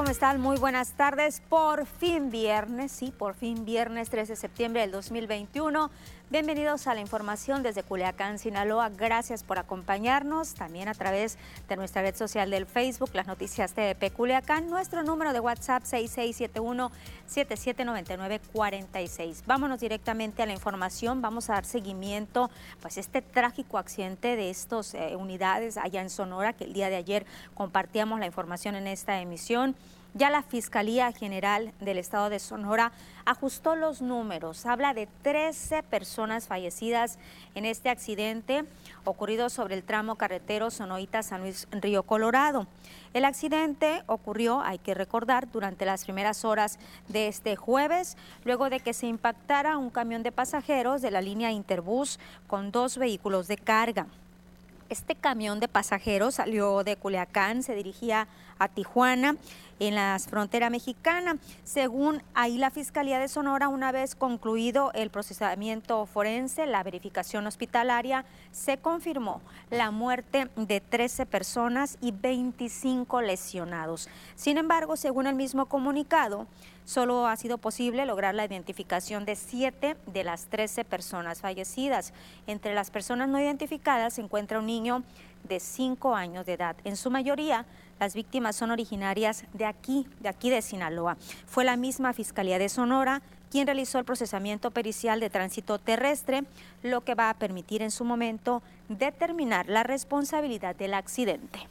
ん? Están? Muy buenas tardes. Por fin viernes, sí, por fin viernes 13 de septiembre del 2021. Bienvenidos a la información desde Culiacán, Sinaloa. Gracias por acompañarnos también a través de nuestra red social del Facebook, las noticias TDP Culiacán, nuestro número de WhatsApp 6671-779946. Vámonos directamente a la información. Vamos a dar seguimiento pues este trágico accidente de estas eh, unidades allá en Sonora que el día de ayer compartíamos la información en esta emisión. Ya la Fiscalía General del Estado de Sonora ajustó los números. Habla de 13 personas fallecidas en este accidente ocurrido sobre el tramo carretero Sonoita-San Luis Río Colorado. El accidente ocurrió, hay que recordar, durante las primeras horas de este jueves, luego de que se impactara un camión de pasajeros de la línea Interbús con dos vehículos de carga. Este camión de pasajeros salió de Culiacán, se dirigía a Tijuana en la frontera mexicana. Según ahí la Fiscalía de Sonora, una vez concluido el procesamiento forense, la verificación hospitalaria, se confirmó la muerte de 13 personas y 25 lesionados. Sin embargo, según el mismo comunicado, solo ha sido posible lograr la identificación de 7 de las 13 personas fallecidas. Entre las personas no identificadas se encuentra un niño de 5 años de edad. En su mayoría, las víctimas son originarias de aquí, de aquí de Sinaloa. Fue la misma Fiscalía de Sonora quien realizó el procesamiento pericial de tránsito terrestre, lo que va a permitir en su momento determinar la responsabilidad del accidente.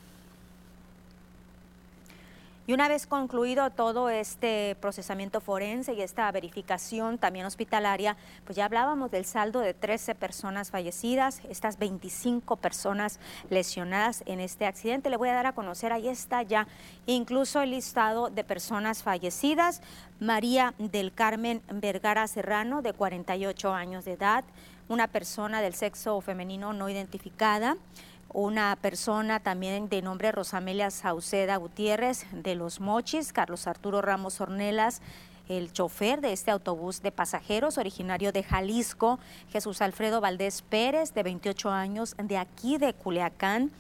Y una vez concluido todo este procesamiento forense y esta verificación también hospitalaria, pues ya hablábamos del saldo de 13 personas fallecidas, estas 25 personas lesionadas en este accidente. Le voy a dar a conocer, ahí está ya incluso el listado de personas fallecidas. María del Carmen Vergara Serrano, de 48 años de edad, una persona del sexo femenino no identificada una persona también de nombre Rosamelia Sauceda Gutiérrez de Los Mochis, Carlos Arturo Ramos Ornelas, el chofer de este autobús de pasajeros originario de Jalisco, Jesús Alfredo Valdés Pérez, de 28 años, de aquí de Culiacán,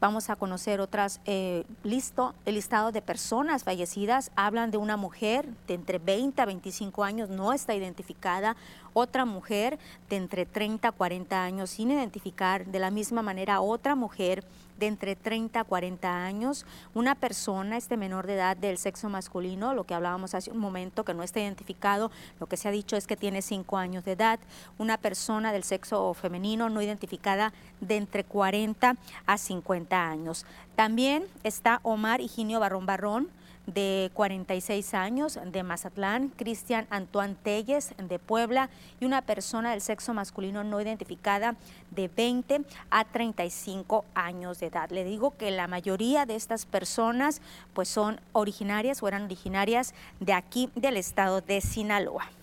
Vamos a conocer otras, eh, listo, el listado de personas fallecidas. Hablan de una mujer de entre 20 a 25 años, no está identificada. Otra mujer de entre 30 a 40 años sin identificar. De la misma manera, otra mujer de entre 30 a 40 años, una persona, este menor de edad del sexo masculino, lo que hablábamos hace un momento, que no está identificado, lo que se ha dicho es que tiene 5 años de edad, una persona del sexo femenino no identificada de entre 40 a 50 años. También está Omar Higinio Barrón Barrón, de 46 años de Mazatlán, Cristian Antoine Telles de Puebla y una persona del sexo masculino no identificada de 20 a 35 años de edad. Le digo que la mayoría de estas personas pues son originarias o eran originarias de aquí del estado de Sinaloa.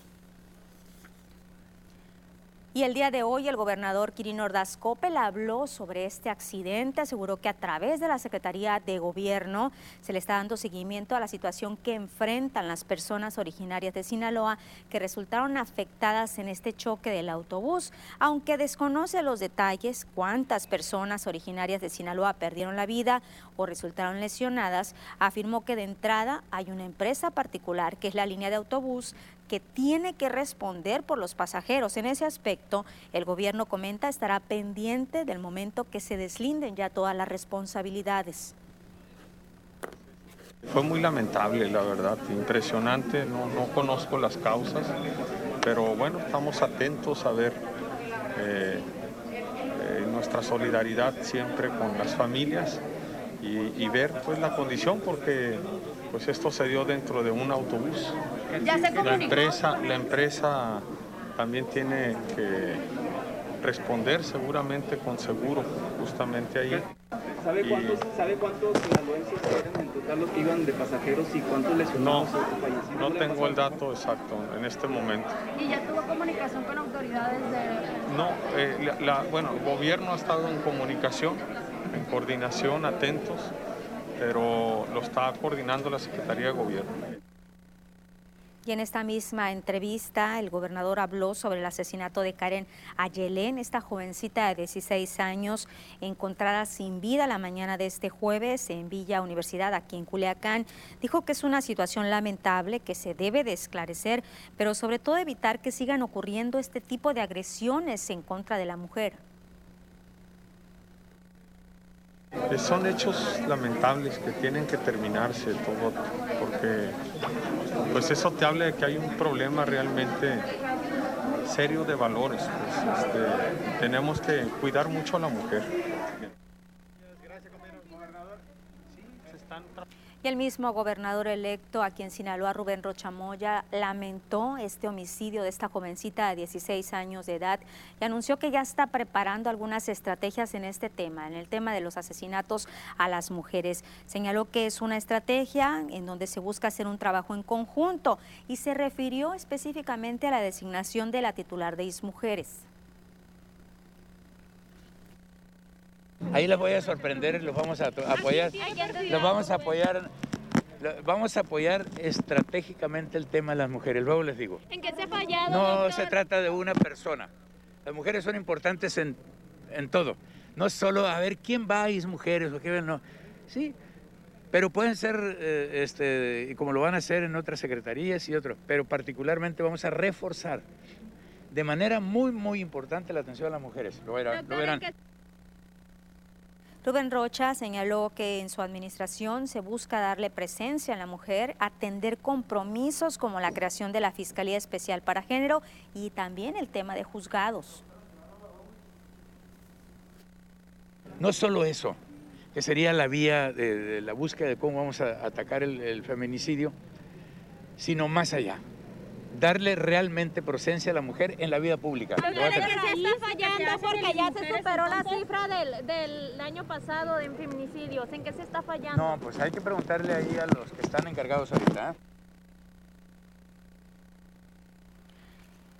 Y el día de hoy el gobernador Quirino Ordaz Coppel habló sobre este accidente, aseguró que a través de la Secretaría de Gobierno se le está dando seguimiento a la situación que enfrentan las personas originarias de Sinaloa que resultaron afectadas en este choque del autobús. Aunque desconoce los detalles, cuántas personas originarias de Sinaloa perdieron la vida o resultaron lesionadas, afirmó que de entrada hay una empresa particular que es la línea de autobús que tiene que responder por los pasajeros. En ese aspecto, el gobierno comenta estará pendiente del momento que se deslinden ya todas las responsabilidades. Fue muy lamentable, la verdad, impresionante, no, no conozco las causas, pero bueno, estamos atentos a ver eh, eh, nuestra solidaridad siempre con las familias y, y ver pues la condición porque pues esto se dio dentro de un autobús. la empresa, la empresa también tiene que responder seguramente con seguro, justamente ahí. ¿Sabe cuántos, ¿sabe cuántos eran en total los que iban de pasajeros y cuántos lesionados no, No tengo el dato exacto en este momento. ¿Y ya tuvo comunicación con autoridades de...? No, eh, la, bueno, el gobierno ha estado en comunicación, en coordinación, atentos pero lo está coordinando la Secretaría de Gobierno. Y en esta misma entrevista, el gobernador habló sobre el asesinato de Karen Ayelén, esta jovencita de 16 años encontrada sin vida la mañana de este jueves en Villa Universidad, aquí en Culiacán. Dijo que es una situación lamentable que se debe de esclarecer, pero sobre todo evitar que sigan ocurriendo este tipo de agresiones en contra de la mujer. Son hechos lamentables que tienen que terminarse todo, porque pues eso te habla de que hay un problema realmente serio de valores. Pues, este, tenemos que cuidar mucho a la mujer. Y el mismo gobernador electo a quien Sinaloa, Rubén Rochamoya, lamentó este homicidio de esta jovencita de 16 años de edad y anunció que ya está preparando algunas estrategias en este tema, en el tema de los asesinatos a las mujeres. Señaló que es una estrategia en donde se busca hacer un trabajo en conjunto y se refirió específicamente a la designación de la titular de ISMujeres. Ahí les voy a sorprender, los vamos a apoyar. Los vamos a apoyar. Vamos a apoyar estratégicamente el tema de las mujeres, luego les digo. ¿En qué se ha fallado? No se trata de una persona. Las mujeres son importantes en, en todo. No solo a ver quién va a mujeres o qué no. Sí, pero pueden ser, eh, este, como lo van a hacer en otras secretarías y otros, pero particularmente vamos a reforzar de manera muy, muy importante la atención a las mujeres. Lo verán. Lo verán. Rubén Rocha señaló que en su administración se busca darle presencia a la mujer, atender compromisos como la creación de la Fiscalía Especial para Género y también el tema de juzgados. No solo eso, que sería la vía de, la búsqueda de cómo vamos a atacar el feminicidio, sino más allá darle realmente presencia a la mujer en la vida pública. Pero que se está fallando porque ya se superó la cifra del, del año pasado de feminicidios. ¿En qué se está fallando? No, pues hay que preguntarle ahí a los que están encargados ahorita. ¿eh?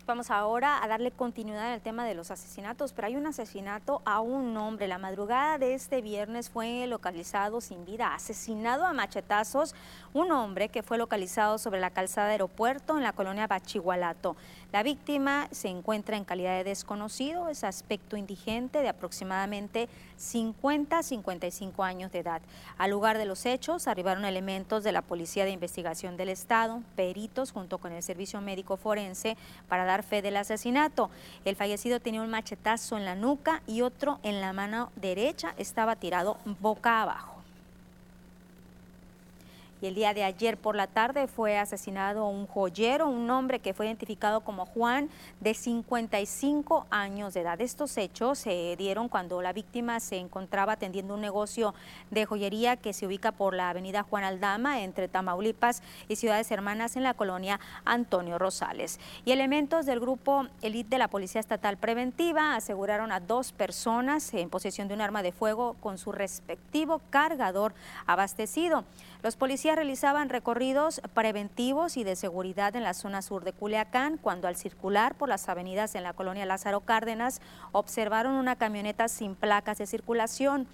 Vamos ahora a darle continuidad el tema de los asesinatos, pero hay un asesinato a un hombre. La madrugada de este viernes fue localizado sin vida, asesinado a machetazos, un hombre que fue localizado sobre la calzada de aeropuerto en la colonia Bachigualato. La víctima se encuentra en calidad de desconocido, es aspecto indigente de aproximadamente 50 a 55 años de edad. Al lugar de los hechos arribaron elementos de la Policía de Investigación del Estado, peritos junto con el Servicio Médico Forense para dar fe del asesinato. El fallecido tenía un machetazo en la nuca y otro en la mano derecha, estaba tirado boca abajo. Y el día de ayer por la tarde fue asesinado un joyero, un hombre que fue identificado como Juan, de 55 años de edad. Estos hechos se dieron cuando la víctima se encontraba atendiendo un negocio de joyería que se ubica por la avenida Juan Aldama entre Tamaulipas y Ciudades Hermanas en la colonia Antonio Rosales. Y elementos del grupo Elite de la Policía Estatal Preventiva aseguraron a dos personas en posesión de un arma de fuego con su respectivo cargador abastecido. Los policías realizaban recorridos preventivos y de seguridad en la zona sur de Culiacán cuando al circular por las avenidas en la colonia Lázaro Cárdenas observaron una camioneta sin placas de circulación.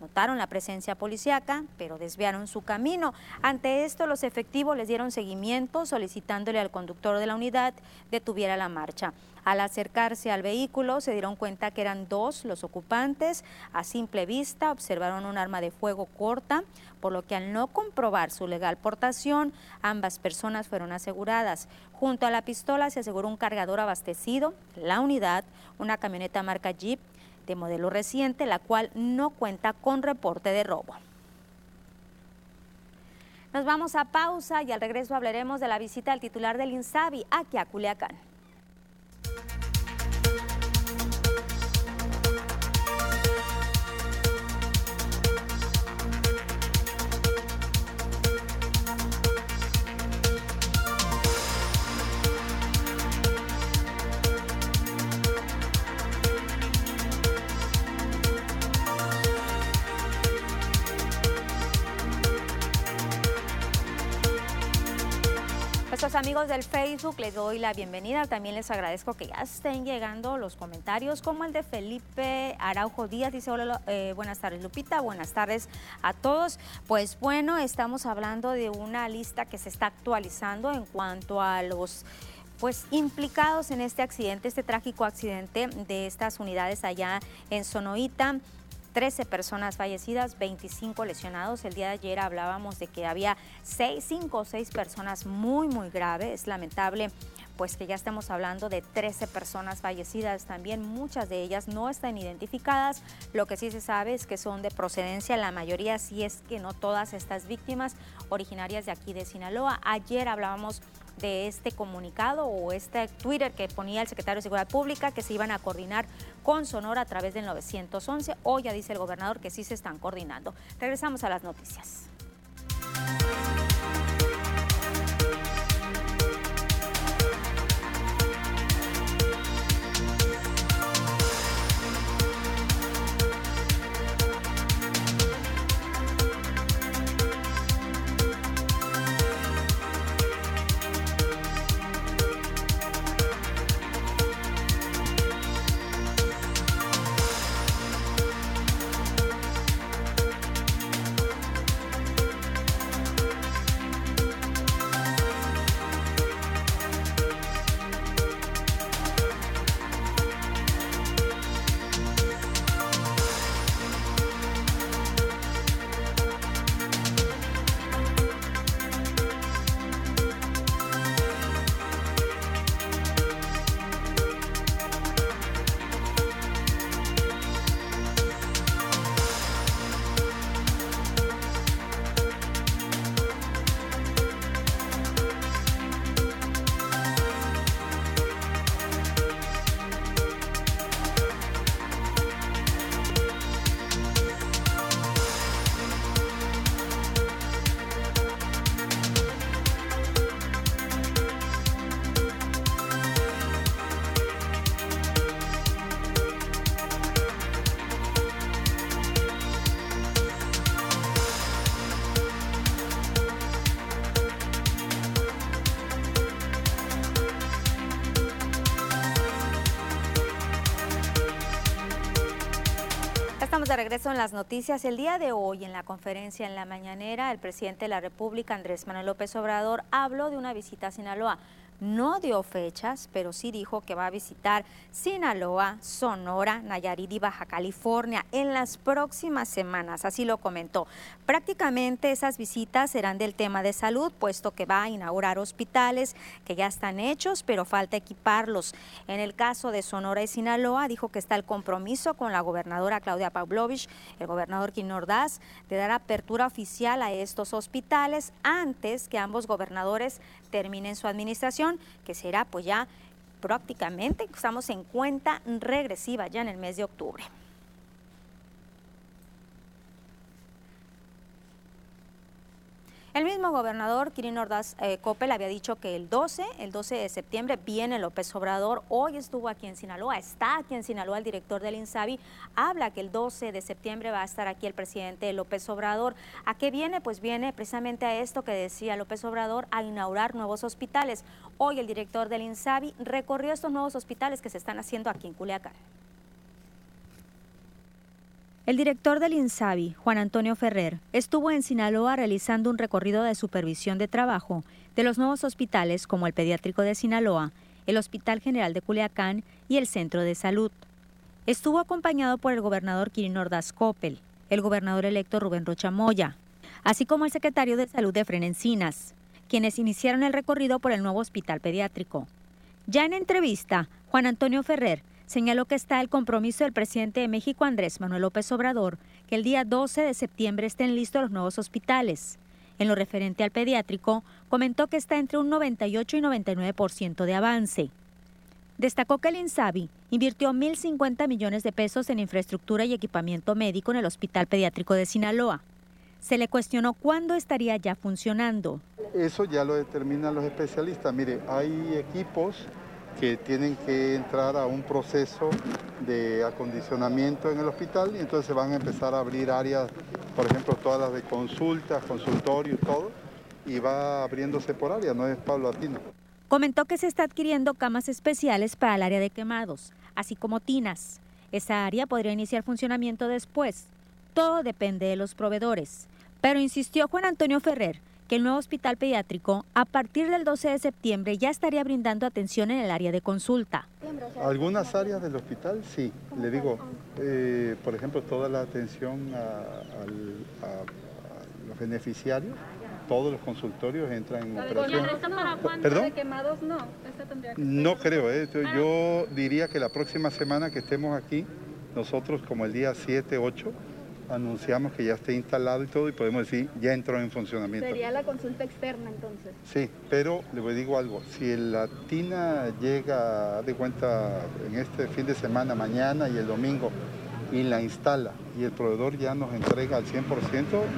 Notaron la presencia policiaca, pero desviaron su camino. Ante esto, los efectivos les dieron seguimiento solicitándole al conductor de la unidad detuviera la marcha. Al acercarse al vehículo se dieron cuenta que eran dos los ocupantes. A simple vista observaron un arma de fuego corta, por lo que al no comprobar su legal portación, ambas personas fueron aseguradas. Junto a la pistola se aseguró un cargador abastecido, la unidad, una camioneta marca Jeep de modelo reciente, la cual no cuenta con reporte de robo. Nos vamos a pausa y al regreso hablaremos de la visita al titular del INSABI aquí a Culiacán. Del Facebook les doy la bienvenida. También les agradezco que ya estén llegando los comentarios, como el de Felipe Araujo Díaz. Dice, hola, eh, buenas tardes Lupita, buenas tardes a todos. Pues bueno, estamos hablando de una lista que se está actualizando en cuanto a los pues implicados en este accidente, este trágico accidente de estas unidades allá en Sonoita. 13 personas fallecidas, 25 lesionados. El día de ayer hablábamos de que había 6, 5 o 6 personas muy, muy graves. Es lamentable pues que ya estamos hablando de 13 personas fallecidas, también muchas de ellas no están identificadas. Lo que sí se sabe es que son de procedencia, la mayoría, si es que no todas estas víctimas originarias de aquí de Sinaloa. Ayer hablábamos de este comunicado o este Twitter que ponía el secretario de Seguridad Pública que se iban a coordinar con Sonora a través del 911. Hoy ya dice el gobernador que sí se están coordinando. Regresamos a las noticias. Regreso en las noticias. El día de hoy, en la conferencia en la mañanera, el presidente de la República, Andrés Manuel López Obrador, habló de una visita a Sinaloa no dio fechas, pero sí dijo que va a visitar Sinaloa, Sonora, Nayarit y Baja California en las próximas semanas, así lo comentó. Prácticamente esas visitas serán del tema de salud, puesto que va a inaugurar hospitales que ya están hechos, pero falta equiparlos. En el caso de Sonora y Sinaloa, dijo que está el compromiso con la gobernadora Claudia Pavlovich, el gobernador Quim Ordaz, de dar apertura oficial a estos hospitales antes que ambos gobernadores terminen su administración, que será pues ya prácticamente, estamos en cuenta regresiva ya en el mes de octubre. El mismo gobernador Kirin Ordaz eh, Coppel había dicho que el 12, el 12 de septiembre viene López Obrador. Hoy estuvo aquí en Sinaloa, está aquí en Sinaloa el director del INSABI. Habla que el 12 de septiembre va a estar aquí el presidente López Obrador. ¿A qué viene? Pues viene precisamente a esto que decía López Obrador, a inaugurar nuevos hospitales. Hoy el director del INSABI recorrió estos nuevos hospitales que se están haciendo aquí en Culiacán. El director del INSABI, Juan Antonio Ferrer, estuvo en Sinaloa realizando un recorrido de supervisión de trabajo de los nuevos hospitales como el Pediátrico de Sinaloa, el Hospital General de Culiacán y el Centro de Salud. Estuvo acompañado por el gobernador Kirin Ordaz Coppel, el gobernador electo Rubén Rocha Moya, así como el secretario de Salud de Frenencinas, quienes iniciaron el recorrido por el nuevo hospital pediátrico. Ya en entrevista, Juan Antonio Ferrer señaló que está el compromiso del presidente de México, Andrés Manuel López Obrador, que el día 12 de septiembre estén listos los nuevos hospitales. En lo referente al pediátrico, comentó que está entre un 98 y 99% de avance. Destacó que el INSABI invirtió 1.050 millones de pesos en infraestructura y equipamiento médico en el Hospital Pediátrico de Sinaloa. Se le cuestionó cuándo estaría ya funcionando. Eso ya lo determinan los especialistas. Mire, hay equipos que tienen que entrar a un proceso de acondicionamiento en el hospital y entonces van a empezar a abrir áreas, por ejemplo, todas las de consultas, consultorios, todo, y va abriéndose por área, no es paulatino. Comentó que se está adquiriendo camas especiales para el área de quemados, así como tinas. Esa área podría iniciar funcionamiento después. Todo depende de los proveedores. Pero insistió Juan Antonio Ferrer que el nuevo hospital pediátrico a partir del 12 de septiembre ya estaría brindando atención en el área de consulta. Algunas áreas del hospital sí, le digo, eh, por ejemplo, toda la atención a, los beneficiarios, todos los consultorios entran en operación. ¿Perdón? quemados no? No creo, eh. yo diría que la próxima semana que estemos aquí, nosotros como el día 7, 8, anunciamos que ya esté instalado y todo y podemos decir ya entró en funcionamiento. Sería la consulta externa entonces. Sí, pero le digo algo, si la TINA llega de cuenta en este fin de semana, mañana y el domingo, y la instala y el proveedor ya nos entrega al 100%,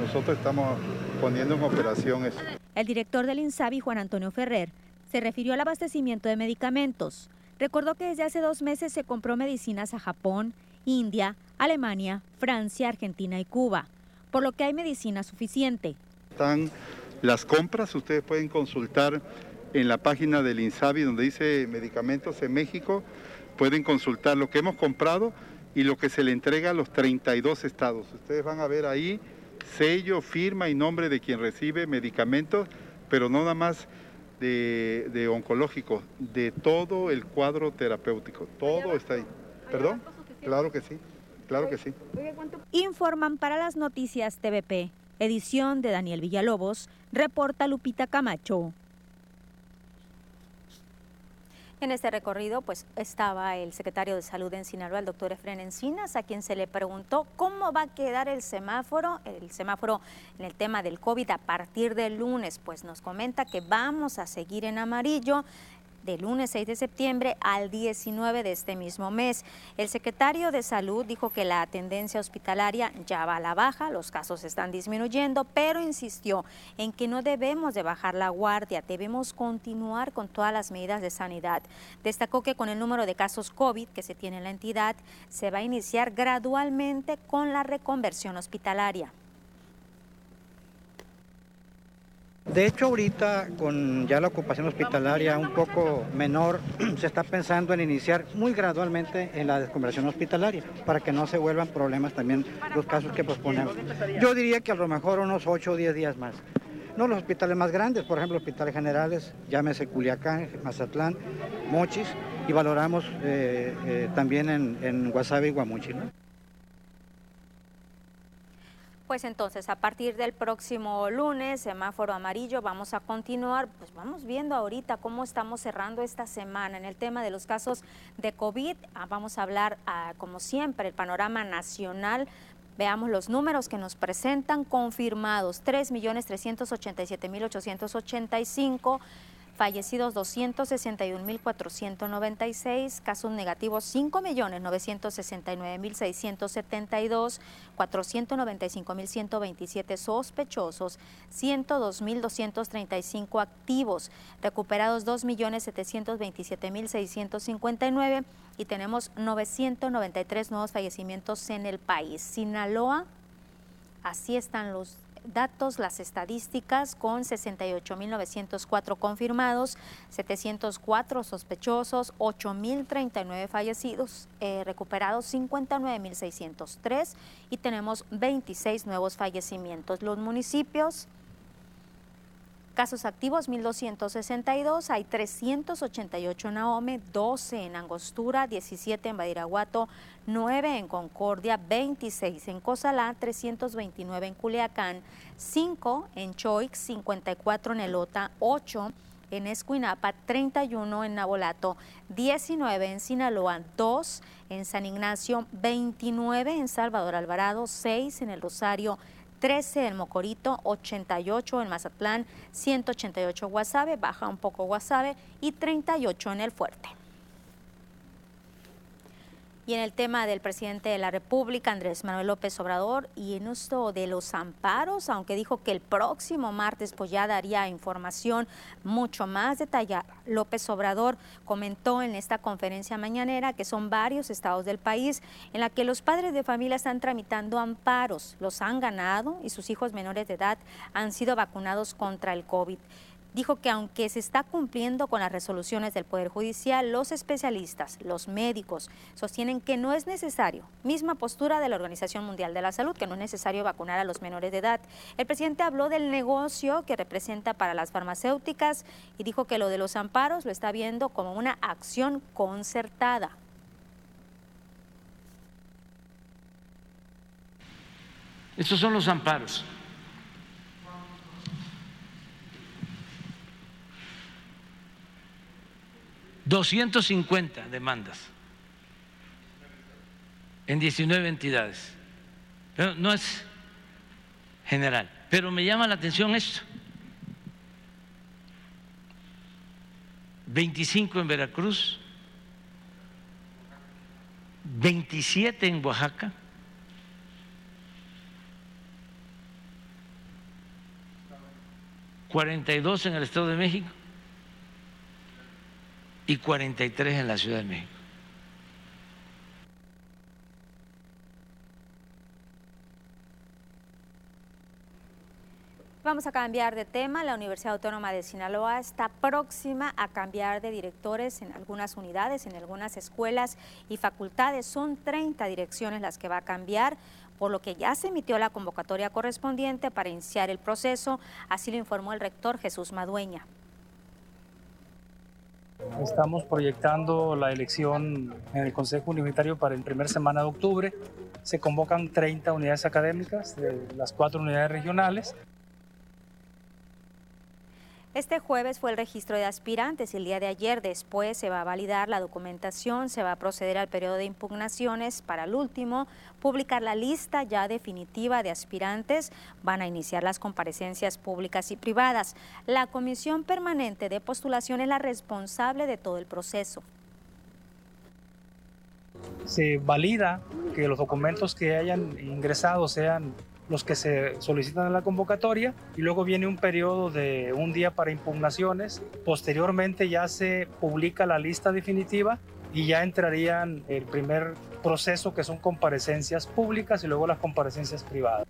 nosotros estamos poniendo en operación eso. El director del INSABI, Juan Antonio Ferrer, se refirió al abastecimiento de medicamentos. Recordó que desde hace dos meses se compró medicinas a Japón, India, Alemania, Francia, Argentina y Cuba, por lo que hay medicina suficiente. Están las compras, ustedes pueden consultar en la página del INSABI donde dice medicamentos en México, pueden consultar lo que hemos comprado y lo que se le entrega a los 32 estados. Ustedes van a ver ahí sello, firma y nombre de quien recibe medicamentos, pero no nada más de, de oncológico, de todo el cuadro terapéutico. Todo está ahí. ¿Perdón? Claro que sí, claro que sí. Informan para las noticias TVP, edición de Daniel Villalobos, reporta Lupita Camacho. En este recorrido pues estaba el secretario de Salud en Sinaloa, el doctor Efren Encinas, a quien se le preguntó cómo va a quedar el semáforo, el semáforo en el tema del COVID a partir del lunes. Pues nos comenta que vamos a seguir en amarillo del lunes 6 de septiembre al 19 de este mismo mes. El secretario de Salud dijo que la tendencia hospitalaria ya va a la baja, los casos están disminuyendo, pero insistió en que no debemos de bajar la guardia, debemos continuar con todas las medidas de sanidad. Destacó que con el número de casos COVID que se tiene en la entidad, se va a iniciar gradualmente con la reconversión hospitalaria. De hecho, ahorita con ya la ocupación hospitalaria un poco menor, se está pensando en iniciar muy gradualmente en la desconversión hospitalaria para que no se vuelvan problemas también los casos que posponemos. Yo diría que a lo mejor unos 8 o 10 días más. No los hospitales más grandes, por ejemplo, hospitales generales, llámese Culiacán, Mazatlán, Mochis, y valoramos eh, eh, también en, en Guasave y Guamuchi. Pues entonces, a partir del próximo lunes, semáforo amarillo, vamos a continuar, pues vamos viendo ahorita cómo estamos cerrando esta semana en el tema de los casos de COVID. Ah, vamos a hablar, ah, como siempre, el panorama nacional. Veamos los números que nos presentan confirmados, 3.387.885 fallecidos 261.496, casos negativos 5.969.672, 495.127 sospechosos, 102.235 activos, recuperados 2.727.659 y tenemos 993 nuevos fallecimientos en el país. Sinaloa, así están los datos, las estadísticas, con 68.904 confirmados, 704 sospechosos, 8.039 fallecidos, eh, recuperados 59.603 y tenemos 26 nuevos fallecimientos. Los municipios Casos activos 1262, hay 388 en Ahome, 12 en Angostura, 17 en Badiraguato, 9 en Concordia, 26 en Cozalá, 329 en Culiacán, 5 en Choix, 54 en Elota, 8 en Escuinapa, 31 en Nabolato, 19 en Sinaloa, 2 en San Ignacio, 29 en Salvador Alvarado, 6 en El Rosario, 13 en Mocorito, 88 en Mazatlán, 188 en Guasave, baja un poco Guasave y 38 en El Fuerte. Y en el tema del presidente de la República, Andrés Manuel López Obrador, y en esto de los amparos, aunque dijo que el próximo martes pues ya daría información mucho más detallada. López Obrador comentó en esta conferencia mañanera que son varios estados del país en la que los padres de familia están tramitando amparos, los han ganado y sus hijos menores de edad han sido vacunados contra el COVID dijo que aunque se está cumpliendo con las resoluciones del Poder Judicial, los especialistas, los médicos, sostienen que no es necesario, misma postura de la Organización Mundial de la Salud, que no es necesario vacunar a los menores de edad. El presidente habló del negocio que representa para las farmacéuticas y dijo que lo de los amparos lo está viendo como una acción concertada. Estos son los amparos. 250 demandas en 19 entidades. Pero no es general. Pero me llama la atención esto. 25 en Veracruz, 27 en Oaxaca, ¿42 en el Estado de México? Y 43 en la Ciudad de México. Vamos a cambiar de tema. La Universidad Autónoma de Sinaloa está próxima a cambiar de directores en algunas unidades, en algunas escuelas y facultades. Son 30 direcciones las que va a cambiar, por lo que ya se emitió la convocatoria correspondiente para iniciar el proceso. Así lo informó el rector Jesús Madueña. Estamos proyectando la elección en el Consejo Universitario para el primer semana de octubre. Se convocan 30 unidades académicas de las cuatro unidades regionales este jueves fue el registro de aspirantes y el día de ayer después se va a validar la documentación, se va a proceder al periodo de impugnaciones para el último, publicar la lista ya definitiva de aspirantes, van a iniciar las comparecencias públicas y privadas. La Comisión Permanente de Postulación es la responsable de todo el proceso. Se valida que los documentos que hayan ingresado sean los que se solicitan en la convocatoria y luego viene un periodo de un día para impugnaciones. Posteriormente ya se publica la lista definitiva y ya entrarían el primer proceso que son comparecencias públicas y luego las comparecencias privadas.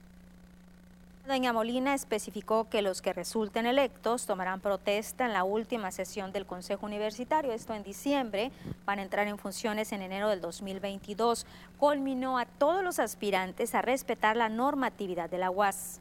Doña Molina especificó que los que resulten electos tomarán protesta en la última sesión del Consejo Universitario, esto en diciembre, van a entrar en funciones en enero del 2022. Culminó a todos los aspirantes a respetar la normatividad de la UAS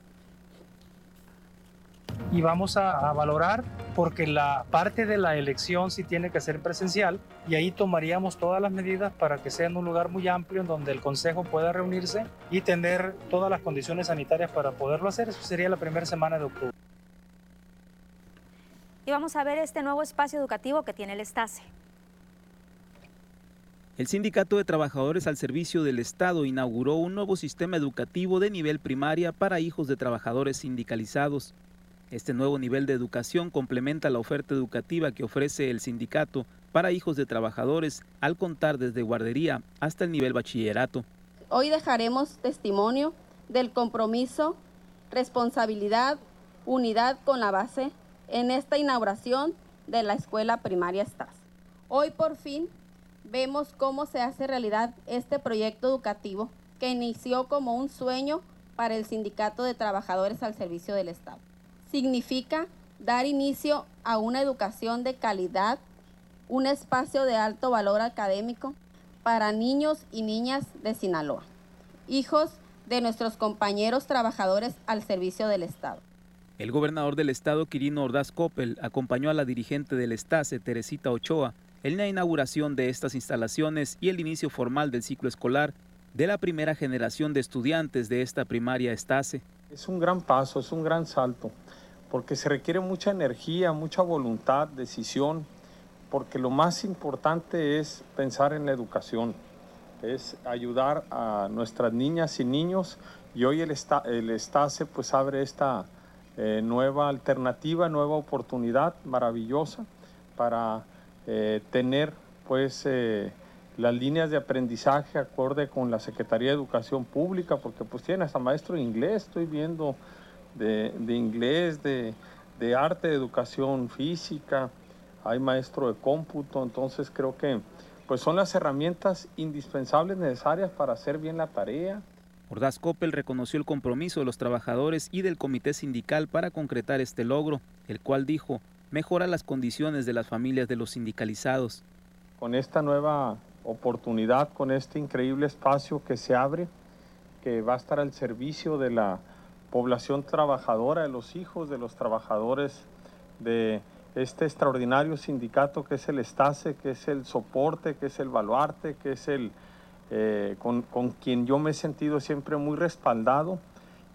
y vamos a, valorar porque la parte de la elección sí tiene que ser presencial y ahí tomaríamos todas las medidas para que sea en un lugar muy amplio en donde el Consejo pueda reunirse y tener todas las condiciones sanitarias para poderlo hacer. Eso sería la primera semana de octubre. Y vamos a ver este nuevo espacio educativo que tiene el Estase. El Sindicato de Trabajadores al Servicio del Estado inauguró un nuevo sistema educativo de nivel primaria para hijos de trabajadores sindicalizados. Este nuevo nivel de educación complementa la oferta educativa que ofrece el sindicato para hijos de trabajadores al contar desde guardería hasta el nivel bachillerato. Hoy dejaremos testimonio del compromiso, responsabilidad, unidad con la base en esta inauguración de la escuela primaria Estás. Hoy por fin vemos cómo se hace realidad este proyecto educativo que inició como un sueño para el Sindicato de Trabajadores al Servicio del Estado significa dar inicio a una educación de calidad, un espacio de alto valor académico para niños y niñas de Sinaloa, hijos de nuestros compañeros trabajadores al servicio del Estado. El gobernador del estado, Quirino Ordaz Coppel, acompañó a la dirigente del Estase, Teresita Ochoa, en la inauguración de estas instalaciones y el inicio formal del ciclo escolar de la primera generación de estudiantes de esta primaria Estase. Es un gran paso, es un gran salto porque se requiere mucha energía, mucha voluntad, decisión, porque lo más importante es pensar en la educación, es ayudar a nuestras niñas y niños y hoy el, el Estase pues abre esta eh, nueva alternativa, nueva oportunidad maravillosa para eh, tener pues eh, las líneas de aprendizaje acorde con la Secretaría de Educación Pública, porque pues tienen hasta maestro de inglés, estoy viendo de, inglés, de, de, arte, de educación física, hay maestro de cómputo, entonces creo que pues son las herramientas indispensables necesarias para hacer bien la tarea. Ordaz Coppel reconoció el compromiso de los trabajadores y del comité sindical para concretar este logro, el cual dijo mejora las condiciones de las familias de los sindicalizados. Con esta nueva oportunidad, con este increíble espacio que se abre, que va a estar al servicio de la población trabajadora, de los hijos de los trabajadores de este extraordinario sindicato que es el Estase, que es el soporte, que es el baluarte, que es el eh, con, quien yo me he sentido siempre muy respaldado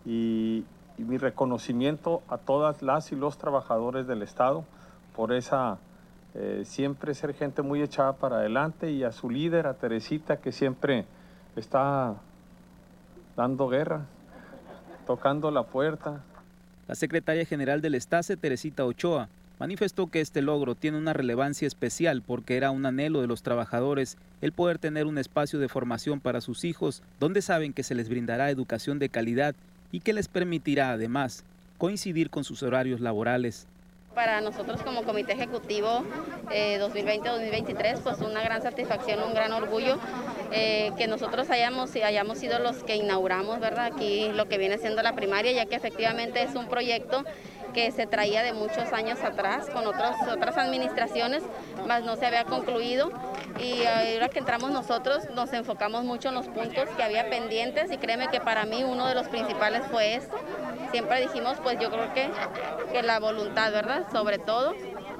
y, mi reconocimiento a todas las y los trabajadores del Estado por esa eh, siempre ser gente muy echada para adelante y a su líder, a Teresita, que siempre está dando guerra, tocando la puerta. La secretaria general del Estase, Teresita Ochoa, manifestó que este logro tiene una relevancia especial porque era un anhelo de los trabajadores el poder tener un espacio de formación para sus hijos donde saben que se les brindará educación de calidad y que les permitirá además coincidir con sus horarios laborales. Para nosotros como Comité Ejecutivo 2020-2023, eh, pues una gran satisfacción, un gran orgullo eh, que nosotros hayamos, hayamos sido los que inauguramos, ¿verdad? Aquí lo que viene siendo la primaria, ya que efectivamente es un proyecto que se traía de muchos años atrás con otras, otras administraciones, más no se había concluido. Y ahora que entramos nosotros nos enfocamos mucho en los puntos que había pendientes y créeme que para mí uno de los principales fue esto. Siempre dijimos, pues yo creo que, que la voluntad, ¿verdad? Sobre todo,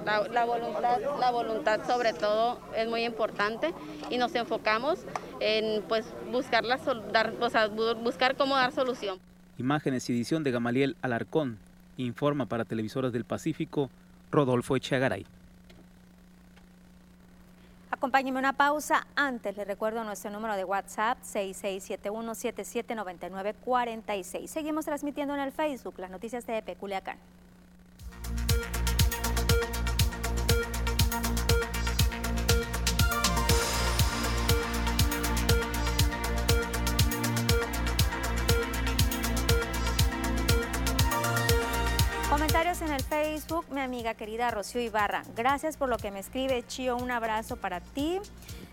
la, voluntad, la voluntad sobre todo es muy importante y nos enfocamos en pues buscar, dar, buscar cómo dar solución. Imágenes y edición de Gamaliel Alarcón. Informa para Televisoras del Pacífico, Rodolfo Echegaray. Acompáñeme una pausa. Antes le recuerdo nuestro número de WhatsApp 6671779946. Seguimos transmitiendo en el Facebook las noticias de Peculiacán. En el Facebook, mi amiga querida Rocío Ibarra. Gracias por lo que me escribe, Chio. Un abrazo para ti.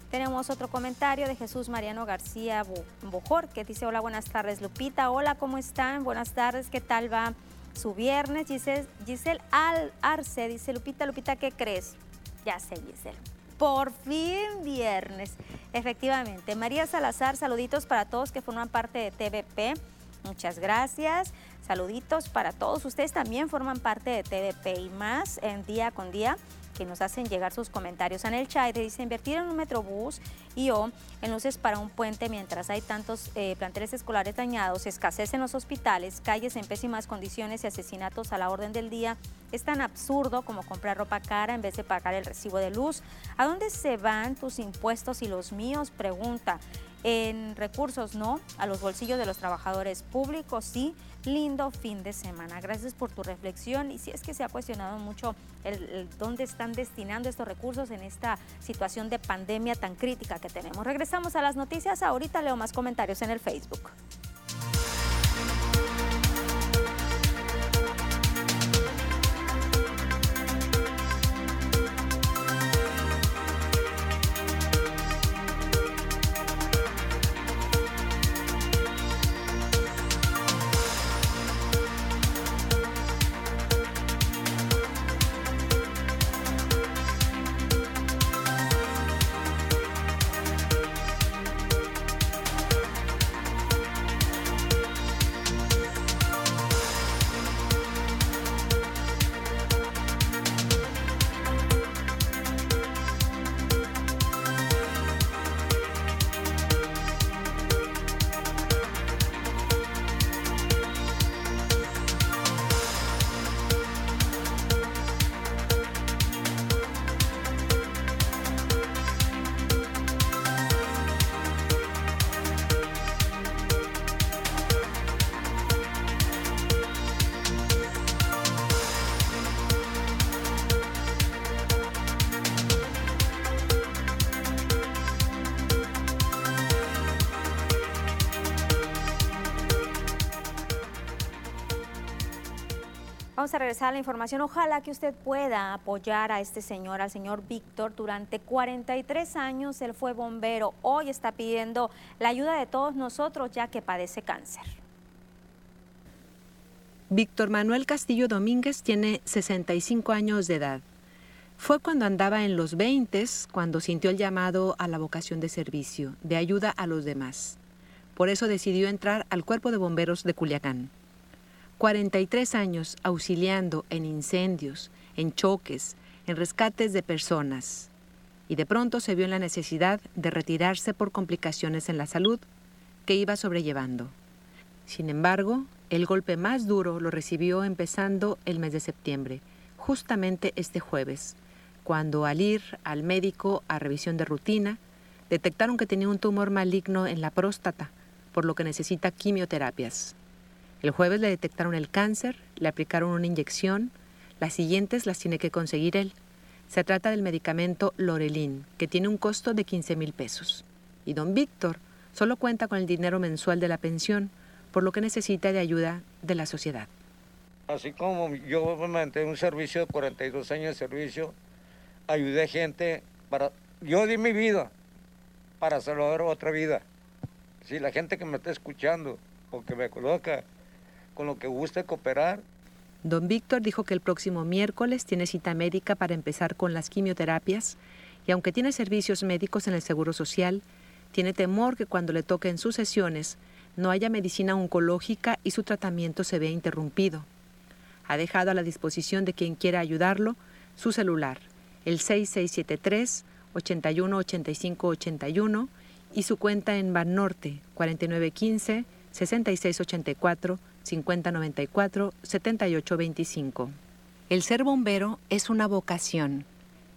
Tenemos otro comentario de Jesús Mariano García Bojor que dice: Hola, buenas tardes, Lupita. Hola, ¿cómo están? Buenas tardes, ¿qué tal va su viernes? Giselle, Giselle Al Arce dice: Lupita, Lupita, ¿qué crees? Ya sé, Giselle. Por fin viernes. Efectivamente. María Salazar, saluditos para todos que forman parte de TVP. Muchas gracias. Saluditos para todos. Ustedes también forman parte de TVP y más en día con día que nos hacen llegar sus comentarios en el chat. Dice invertir en un metrobús y o en luces para un puente mientras hay tantos eh, planteles escolares dañados, escasez en los hospitales, calles en pésimas condiciones y asesinatos a la orden del día. Es tan absurdo como comprar ropa cara en vez de pagar el recibo de luz. ¿A dónde se van tus impuestos y los míos? Pregunta. En recursos no, a los bolsillos de los trabajadores públicos sí lindo fin de semana. Gracias por tu reflexión y si es que se ha cuestionado mucho el, dónde están destinando estos recursos en esta situación de pandemia tan crítica que tenemos. Regresamos a las noticias. Ahorita leo más comentarios en el Facebook. Vamos a regresar a la información. Ojalá que usted pueda apoyar a este señor, al señor Víctor. Durante 43 años él fue bombero. Hoy está pidiendo la ayuda de todos nosotros ya que padece cáncer. Víctor Manuel Castillo Domínguez tiene 65 años de edad. Fue cuando andaba en los 20 cuando sintió el llamado a la vocación de servicio, de ayuda a los demás. Por eso decidió entrar al Cuerpo de Bomberos de Culiacán. 43 años auxiliando en incendios, en choques, en rescates de personas. Y de pronto se vio en la necesidad de retirarse por complicaciones en la salud que iba sobrellevando. Sin embargo, el golpe más duro lo recibió empezando el mes de septiembre, justamente este jueves, cuando al ir al médico a revisión de rutina, detectaron que tenía un tumor maligno en la próstata, por lo que necesita quimioterapias. El jueves le detectaron el cáncer, le aplicaron una inyección, las siguientes las tiene que conseguir él. Se trata del medicamento Lorelin, que tiene un costo de 15 mil pesos. Y don Víctor solo cuenta con el dinero mensual de la pensión, por lo que necesita de ayuda de la sociedad. Así como yo mantengo un servicio de 42 años de servicio, ayudé gente para... Yo di mi vida para salvar otra vida. Si la gente que me está escuchando o que me coloca con lo que guste cooperar. Don Víctor dijo que el próximo miércoles tiene cita médica para empezar con las quimioterapias y aunque tiene servicios médicos en el Seguro Social, tiene temor que cuando le toquen sus sesiones no haya medicina oncológica y su tratamiento se vea interrumpido. Ha dejado a la disposición de quien quiera ayudarlo su celular el 6673 818581 y su cuenta en Banorte 4915 6684 5094 7825. El ser bombero es una vocación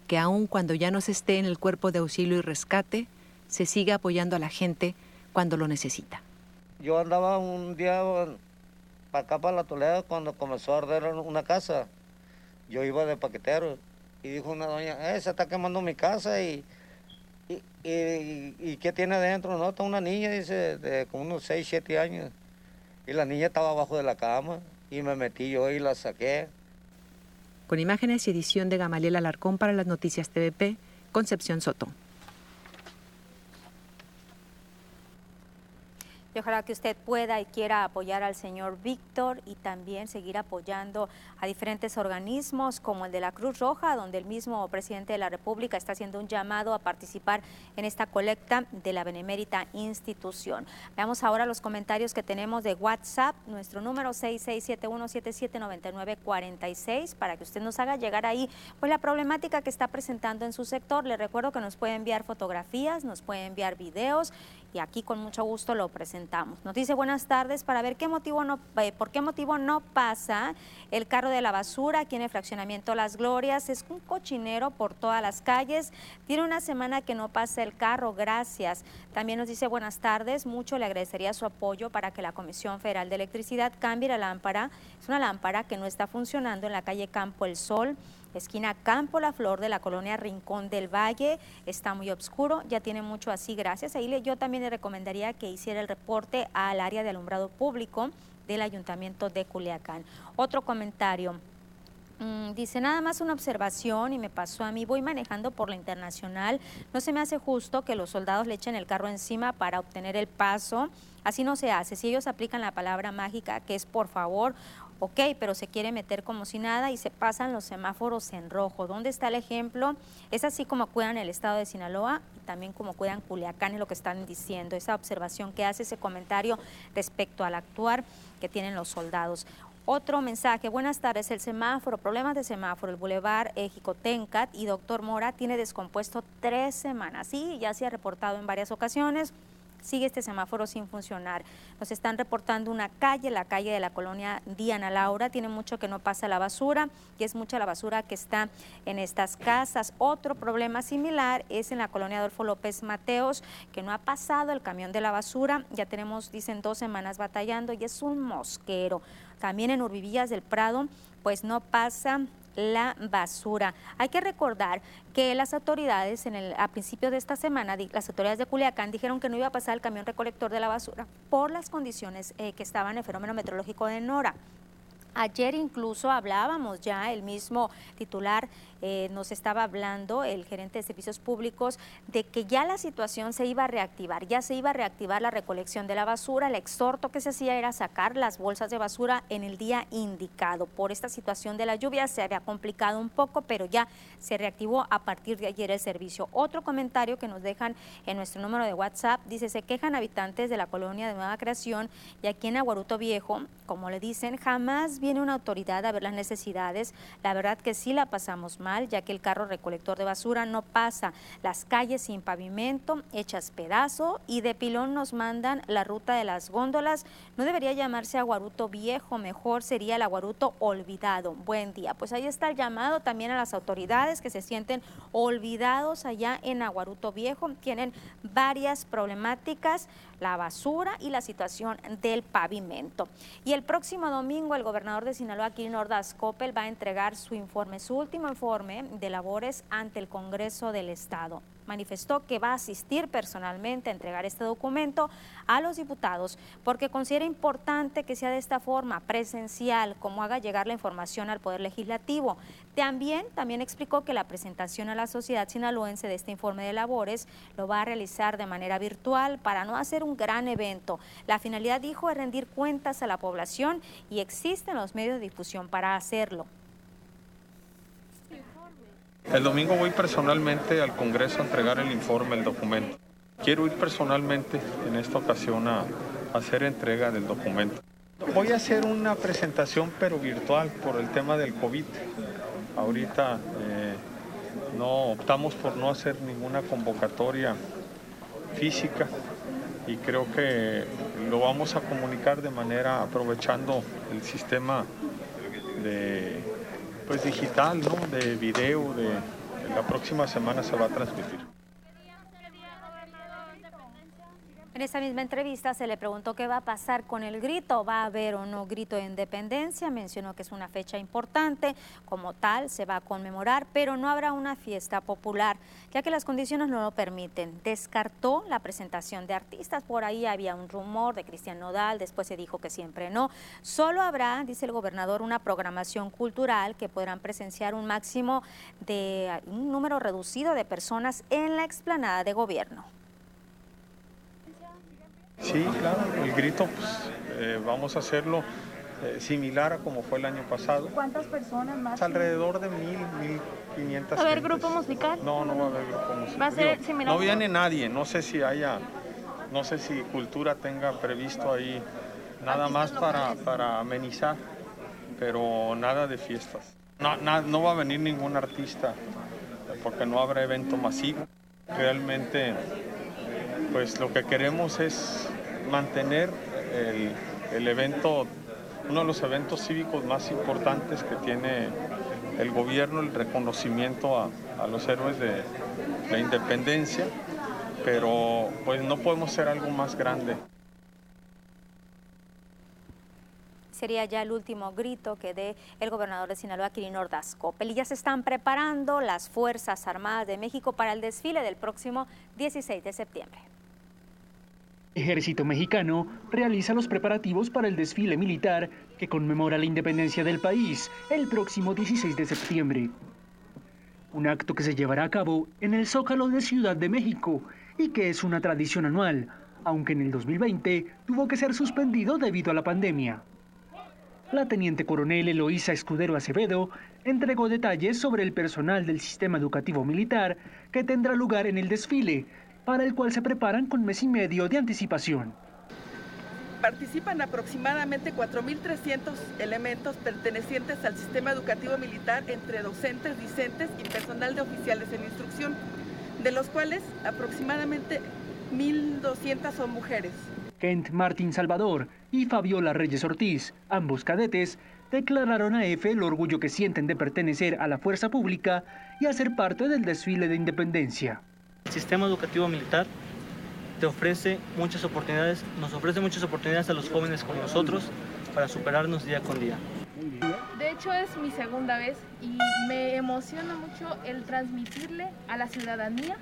que aun cuando ya no se esté en el cuerpo de auxilio y rescate, se sigue apoyando a la gente cuando lo necesita. Yo andaba un día para acá, para la Toledo, cuando comenzó a arder una casa. Yo iba de paquetero y dijo una doña, eh, se está quemando mi casa y, y, y, ¿qué tiene adentro? No, está una niña, dice, de como unos 6, 7 años. Y la niña estaba abajo de la cama y me metí yo y la saqué. Con imágenes y edición de Gamaliel Alarcón para las noticias TVP, Concepción Soto. Y ojalá que usted pueda y quiera apoyar al señor Víctor y también seguir apoyando a diferentes organismos como el de la Cruz Roja, donde el mismo presidente de la República está haciendo un llamado a participar en esta colecta de la benemérita institución. Veamos ahora los comentarios que tenemos de WhatsApp, nuestro número 6671779946, para que usted nos haga llegar ahí pues la problemática que está presentando en su sector. Le recuerdo que nos puede enviar fotografías, nos puede enviar videos y aquí con mucho gusto lo presentamos. Nos dice buenas tardes para ver qué motivo no, eh, por qué motivo no pasa el carro de la basura aquí en el fraccionamiento Las Glorias. Es un cochinero por todas las calles. Tiene una semana que no pasa el carro, gracias. También nos dice buenas tardes, mucho le agradecería su apoyo para que la Comisión Federal de Electricidad cambie la lámpara. Es una lámpara que no está funcionando en la calle Campo El Sol esquina Campo La Flor de la colonia Rincón del Valle. Está muy oscuro, ya tiene mucho así, gracias. Ahí yo también le recomendaría que hiciera el reporte al área de alumbrado público del Ayuntamiento de Culiacán. Otro comentario. Mm, dice nada más una observación y me pasó a mí, voy manejando por la internacional, no se me hace justo que los soldados le echen el carro encima para obtener el paso, así no se hace, si ellos aplican la palabra mágica que es por favor ok, pero se quiere meter como si nada y se pasan los semáforos en rojo. ¿Dónde está el ejemplo? Es así como cuidan el estado de Sinaloa y también como cuidan Culiacán, es lo que están diciendo, esa observación que hace ese comentario respecto al actuar que tienen los soldados. Otro mensaje, buenas tardes, el semáforo, problemas de semáforo, el bulevar eh, Jicotencat y Doctor Mora tiene descompuesto tres semanas. Sí, ya se ha reportado en varias ocasiones sigue este semáforo sin funcionar. Nos están reportando una calle, la calle de la colonia Diana Laura, tiene mucho que no pasa la basura y es mucha la basura que está en estas casas. Otro problema similar es en la colonia Adolfo López Mateos, que no ha pasado el camión de la basura, ya tenemos, dicen, dos semanas batallando y es un mosquero. También en Urbivillas del Prado, pues no pasa la basura. Hay que recordar que las autoridades en el, a principio de esta semana, las autoridades de Culiacán dijeron que no iba a pasar el camión recolector de la basura por las condiciones eh, que estaban en el fenómeno meteorológico de Nora. Ayer incluso hablábamos ya, el mismo titular eh, nos estaba hablando, el gerente de servicios públicos, de que ya la situación se iba a reactivar, ya se iba a reactivar la recolección de la basura. El exhorto que se hacía era sacar las bolsas de basura en el día indicado. Por esta situación de la lluvia se había complicado un poco, pero ya se reactivó a partir de ayer el servicio. Otro comentario que nos dejan en nuestro número de WhatsApp dice, se quejan habitantes de la colonia de Nueva Creación y aquí en Aguaruto Viejo, como le dicen, jamás viene una autoridad a ver las necesidades. La verdad que sí la pasamos mal ya que el carro recolector de basura no pasa las calles sin pavimento, hechas pedazo y de pilón nos mandan la ruta de las góndolas. No debería llamarse Aguaruto Viejo, mejor sería el Aguaruto Olvidado. Buen día. Pues ahí está el llamado también a las autoridades que se sienten olvidados allá en Aguaruto Viejo. Tienen varias problemáticas la basura y la situación del pavimento. Y el próximo domingo el gobernador de Sinaloa, Kirin Ordaz Coppel, va a entregar su informe, su último informe de labores ante el Congreso del Estado manifestó que va a asistir personalmente a entregar este documento a los diputados porque considera importante que sea de esta forma presencial, como haga llegar la información al Poder Legislativo. También, también explicó que la presentación a la sociedad sinaloense de este informe de labores lo va a realizar de manera virtual para no hacer un gran evento. La finalidad, dijo, es rendir cuentas a la población y existen los medios de difusión para hacerlo. El domingo voy personalmente al Congreso a entregar el informe, el documento. Quiero ir personalmente en esta ocasión a, hacer entrega del documento. Voy a hacer una presentación pero virtual por el tema del COVID. Ahorita eh, no optamos por no hacer ninguna convocatoria física y creo que lo vamos a comunicar de manera aprovechando el sistema de pues digital, ¿no? De video, de, la próxima semana se va a transmitir. En esa misma entrevista se le preguntó qué va a pasar con el grito, va a haber o no grito de independencia, mencionó que es una fecha importante, como tal se va a conmemorar, pero no habrá una fiesta popular, ya que las condiciones no lo permiten. Descartó la presentación de artistas, por ahí había un rumor de Cristian Nodal, después se dijo que siempre no. Solo habrá, dice el gobernador, una programación cultural que podrán presenciar un máximo de un número reducido de personas en la explanada de gobierno. Sí, claro, el grito, pues eh, vamos a hacerlo eh, similar a como fue el año pasado. ¿Cuántas personas más? alrededor de mil, mil quinientas. ¿Va a haber grupo musical? No, no va a haber grupo musical. ¿Va a ser similar? No viene nadie, no sé si haya, no sé si Cultura tenga previsto ahí nada más para, para amenizar, pero nada de fiestas. No, no va a venir ningún artista porque no habrá evento masivo. Realmente pues lo que queremos es mantener el, evento, uno de los eventos cívicos más importantes que tiene el gobierno, el reconocimiento a, a los héroes de la independencia, pero pues no podemos ser algo más grande. sería ya el último grito que dé el gobernador de Sinaloa, Quirino Ordaz Coppel. Y ya se están preparando las Fuerzas Armadas de México para el desfile del próximo 16 de septiembre. Ejército mexicano realiza los preparativos para el desfile militar que conmemora la independencia del país el próximo 16 de septiembre. Un acto que se llevará a cabo en el Zócalo de Ciudad de México y que es una tradición anual, aunque en el 2020 tuvo que ser suspendido debido a la pandemia. La teniente coronel Eloísa Escudero Acevedo entregó detalles sobre el personal del sistema educativo militar que tendrá lugar en el desfile, para el cual se preparan con mes y medio de anticipación. Participan aproximadamente 4.300 elementos pertenecientes al sistema educativo militar entre docentes, discentes y personal de oficiales en instrucción, de los cuales aproximadamente 1.200 son mujeres. Kent Martín Salvador y Fabiola Reyes Ortiz, ambos cadetes, declararon a EFE el orgullo que sienten de pertenecer a la fuerza pública y a ser parte del desfile de independencia. El sistema educativo militar te ofrece muchas oportunidades, nos ofrece muchas oportunidades a los jóvenes como nosotros para superarnos día con día. De hecho es mi segunda vez y me emociona mucho el transmitirle a la ciudadanía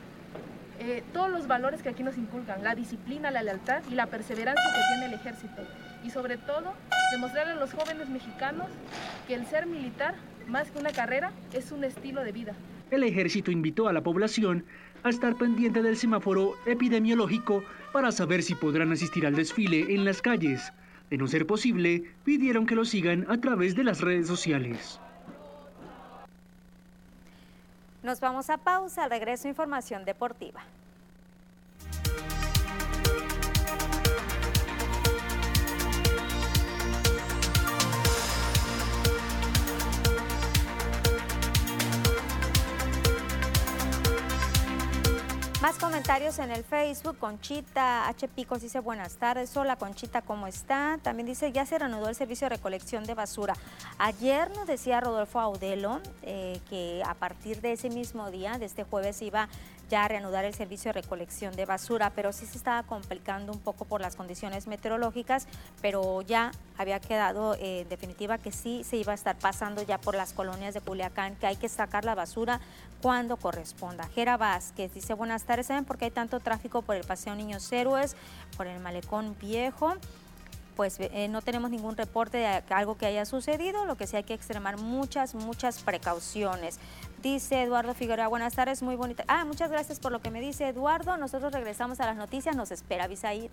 eh, todos los valores que aquí nos inculcan, la disciplina, la lealtad y la perseverancia que tiene el ejército. Y sobre todo, demostrar a los jóvenes mexicanos que el ser militar, más que una carrera, es un estilo de vida. El ejército invitó a la población a estar pendiente del semáforo epidemiológico para saber si podrán asistir al desfile en las calles. De no ser posible, pidieron que lo sigan a través de las redes sociales. Nos vamos a pausa, al regreso información deportiva. Más comentarios en el Facebook. Conchita H. Picos dice buenas tardes. Hola Conchita, ¿cómo está? También dice ya se reanudó el servicio de recolección de basura. Ayer nos decía Rodolfo Audelo eh, que a partir de ese mismo día, de este jueves, iba ya reanudar el servicio de recolección de basura, pero sí se estaba complicando un poco por las condiciones meteorológicas, pero ya había quedado eh, en definitiva que sí se iba a estar pasando ya por las colonias de Culiacán, que hay que sacar la basura cuando corresponda. Jera Vázquez dice buenas tardes, ¿saben por qué hay tanto tráfico por el Paseo Niños Héroes, por el Malecón Viejo? pues eh, no tenemos ningún reporte de algo que haya sucedido, lo que sí hay que extremar muchas, muchas precauciones. Dice Eduardo Figueroa, buenas tardes, muy bonita. Ah, muchas gracias por lo que me dice Eduardo. Nosotros regresamos a las noticias, nos espera Bisaid.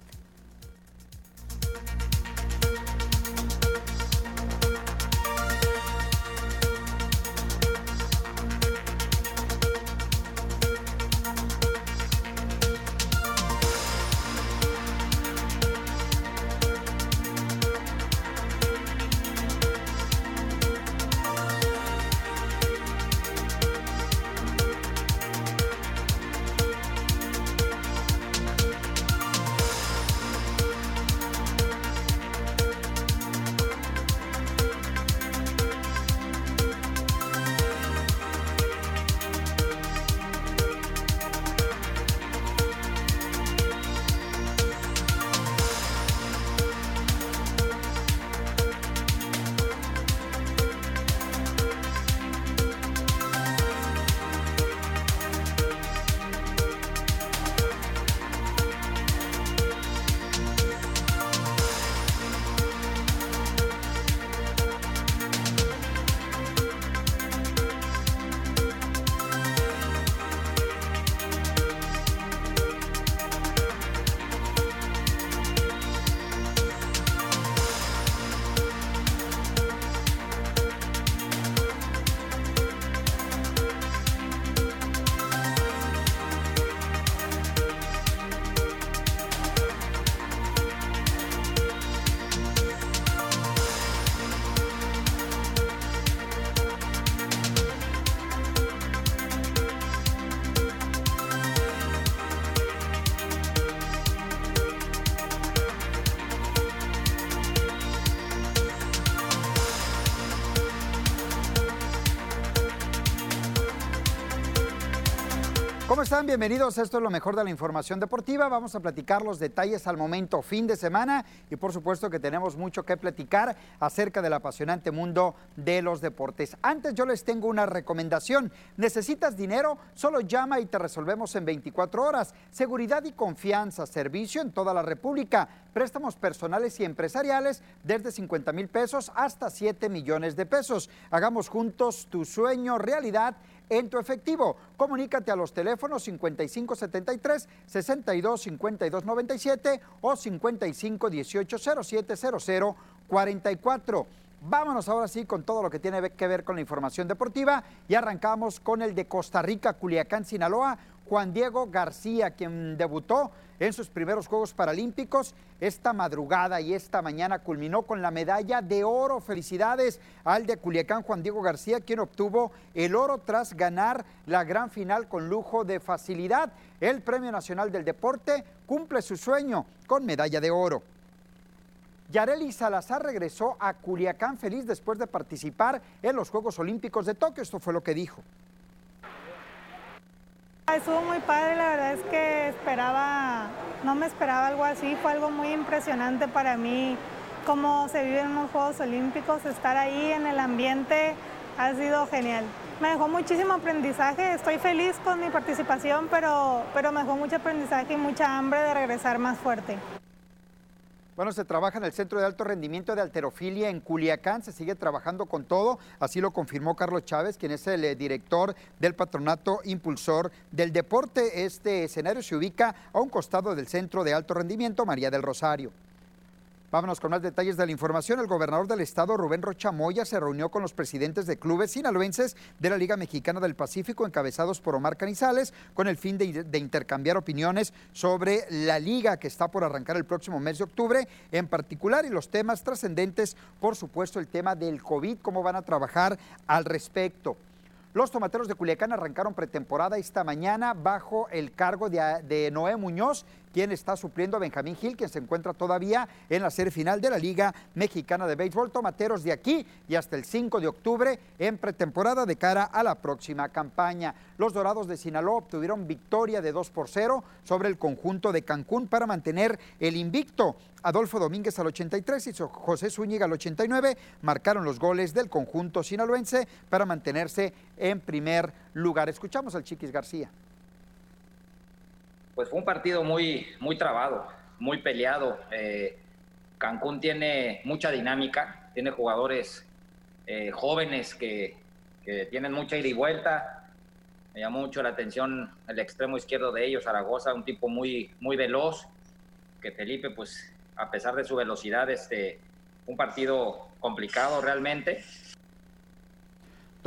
Están? Bienvenidos. Esto es lo mejor de la información deportiva. Vamos a platicar los detalles al momento fin de semana y por supuesto que tenemos mucho que platicar acerca del apasionante mundo de los deportes. Antes yo les tengo una recomendación. ¿Necesitas dinero? Solo llama y te resolvemos en 24 horas. Seguridad y confianza, servicio en toda la República. Préstamos personales y empresariales desde 50 mil pesos hasta 7 millones de pesos. Hagamos juntos tu sueño realidad en tu efectivo. Comunícate a los teléfonos 5573 62 52 97 o 55 18 07 00 44. Vámonos ahora sí con todo lo que tiene que ver con la información deportiva y arrancamos con el de Costa Rica, Culiacán, Sinaloa, Juan Diego García, quien debutó en sus primeros Juegos Paralímpicos. Esta madrugada y esta mañana culminó con la medalla de oro. Felicidades al de Culiacán, Juan Diego García, quien obtuvo el oro tras ganar la gran final con lujo de facilidad. El Premio Nacional del Deporte cumple su sueño con medalla de oro. Yareli Salazar regresó a Culiacán feliz después de participar en los Juegos Olímpicos de Tokio. Esto fue lo que dijo. Estuvo muy padre, la verdad es que esperaba, no me esperaba algo así, fue algo muy impresionante para mí, cómo se vive en los Juegos Olímpicos, estar ahí en el ambiente, ha sido genial. Me dejó muchísimo aprendizaje, estoy feliz con mi participación, pero, pero me dejó mucho aprendizaje y mucha hambre de regresar más fuerte. Bueno, se trabaja en el Centro de Alto Rendimiento de Alterofilia en Culiacán, se sigue trabajando con todo, así lo confirmó Carlos Chávez, quien es el eh, director del patronato impulsor del deporte. Este escenario se ubica a un costado del Centro de Alto Rendimiento María del Rosario. Vámonos con más detalles de la información. El gobernador del estado, Rubén Rocha Moya, se reunió con los presidentes de clubes sinaloenses de la Liga Mexicana del Pacífico, encabezados por Omar Canizales, con el fin de, intercambiar opiniones sobre la liga que está por arrancar el próximo mes de octubre, en particular, y los temas trascendentes, por supuesto, el tema del COVID, cómo van a trabajar al respecto. Los tomateros de Culiacán arrancaron pretemporada esta mañana bajo el cargo de, Noé Muñoz, quien está supliendo a Benjamín Gil, quien se encuentra todavía en la serie final de la Liga Mexicana de Béisbol. Tomateros de aquí y hasta el 5 de octubre en pretemporada de cara a la próxima campaña. Los Dorados de Sinaloa obtuvieron victoria de 2 por 0 sobre el conjunto de Cancún para mantener el invicto. Adolfo Domínguez al 83 y José Zúñiga al 89 marcaron los goles del conjunto sinaloense para mantenerse en primer lugar. Escuchamos al Chiquis García. Pues fue un partido muy, muy trabado, muy peleado. Eh, Cancún tiene mucha dinámica, tiene jugadores eh, jóvenes que, tienen mucha ida y vuelta. Me llamó mucho la atención el extremo izquierdo de ellos, Zaragoza, un tipo muy, muy veloz, que Felipe, pues a pesar de su velocidad, este, un partido complicado realmente.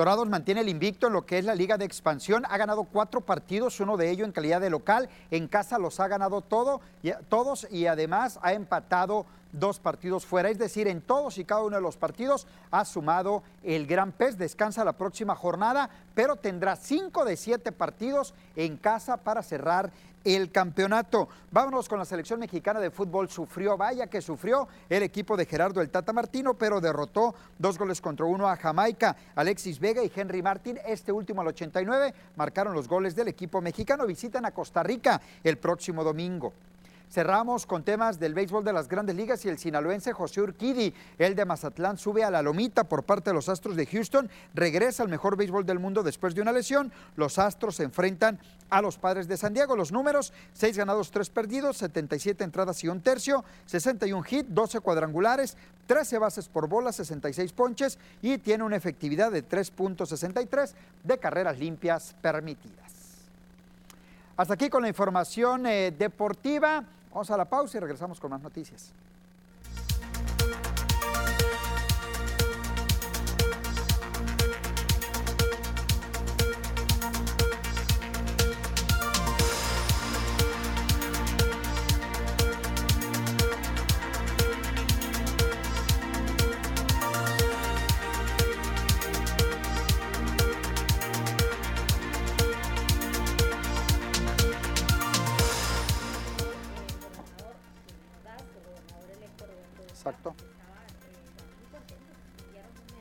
Dorados mantiene el invicto en lo que es la Liga de Expansión. Ha ganado cuatro partidos, uno de ellos en calidad de local. En casa los ha ganado todos y además ha empatado dos partidos fuera. Es decir, en todos y cada uno de los partidos ha sumado el Gran Pez. Descansa la próxima jornada, pero tendrá cinco de siete partidos en casa para cerrar el campeonato. Vámonos con la selección mexicana de fútbol. Sufrió, vaya que sufrió el equipo de Gerardo el Tata Martino, pero derrotó dos goles contra uno a Jamaica. Alexis Vega y Henry Martín, este último al 89, marcaron los goles del equipo mexicano. Visitan a Costa Rica el próximo domingo. Cerramos con temas del béisbol de las grandes ligas y el sinaloense José Urquidi, el de Mazatlán, sube a la lomita por parte de los Astros de Houston, regresa al mejor béisbol del mundo después de una lesión. Los Astros se enfrentan a los padres de San Diego. Los números, 6 ganados, 3 perdidos, 77 entradas y un tercio, 61 hit, 12 cuadrangulares, 13 bases por bola, 66 ponches y tiene una efectividad de 3.63 de carreras limpias permitidas. Hasta aquí con la información eh, deportiva. Vamos a la pausa y regresamos con más noticias.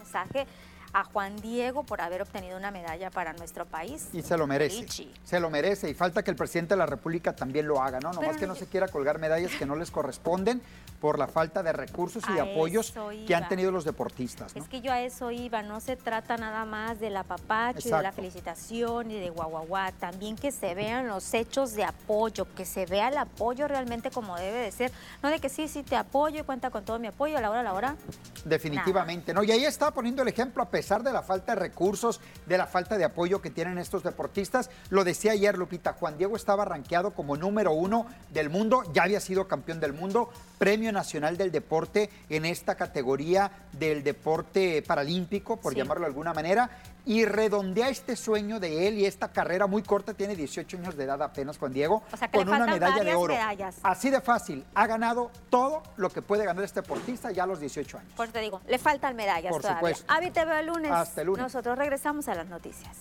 Mensaje a Juan Diego por haber obtenido una medalla para nuestro país. Y se lo merece. Richie. Se lo merece. Y falta que el presidente de la República también lo haga, ¿no? Nomás que no se quiera colgar medallas que no les corresponden por la falta de recursos y de apoyos que han tenido los deportistas, ¿no? Es que yo a eso iba, no se trata nada más del apapacho y de la Exacto. felicitación y de guaguaguá, también que se vean los hechos de apoyo, que se vea el apoyo realmente como debe de ser, no de que sí, sí te apoyo y cuenta con todo mi apoyo a la hora, a la hora. Definitivamente, ¿no? Y ahí está poniendo el ejemplo, a pesar de la falta de recursos, de la falta de apoyo que tienen estos deportistas. Lo decía ayer Lupita, Juan Diego estaba rankeado como número uno del mundo, ya había sido campeón del mundo, Premio Nacional del Deporte en esta categoría del deporte paralímpico, por Sí. llamarlo de alguna manera, y redondea este sueño de él y esta carrera muy corta, tiene 18 años de edad apenas Juan Diego, O sea, que le con una medalla de oro. medallas. Así de fácil, ha ganado todo lo que puede ganar este deportista ya a los 18 años. Por te digo, le faltan medallas Por todavía. supuesto. Avi te veo el lunes. Hasta el lunes. Nosotros regresamos a las noticias.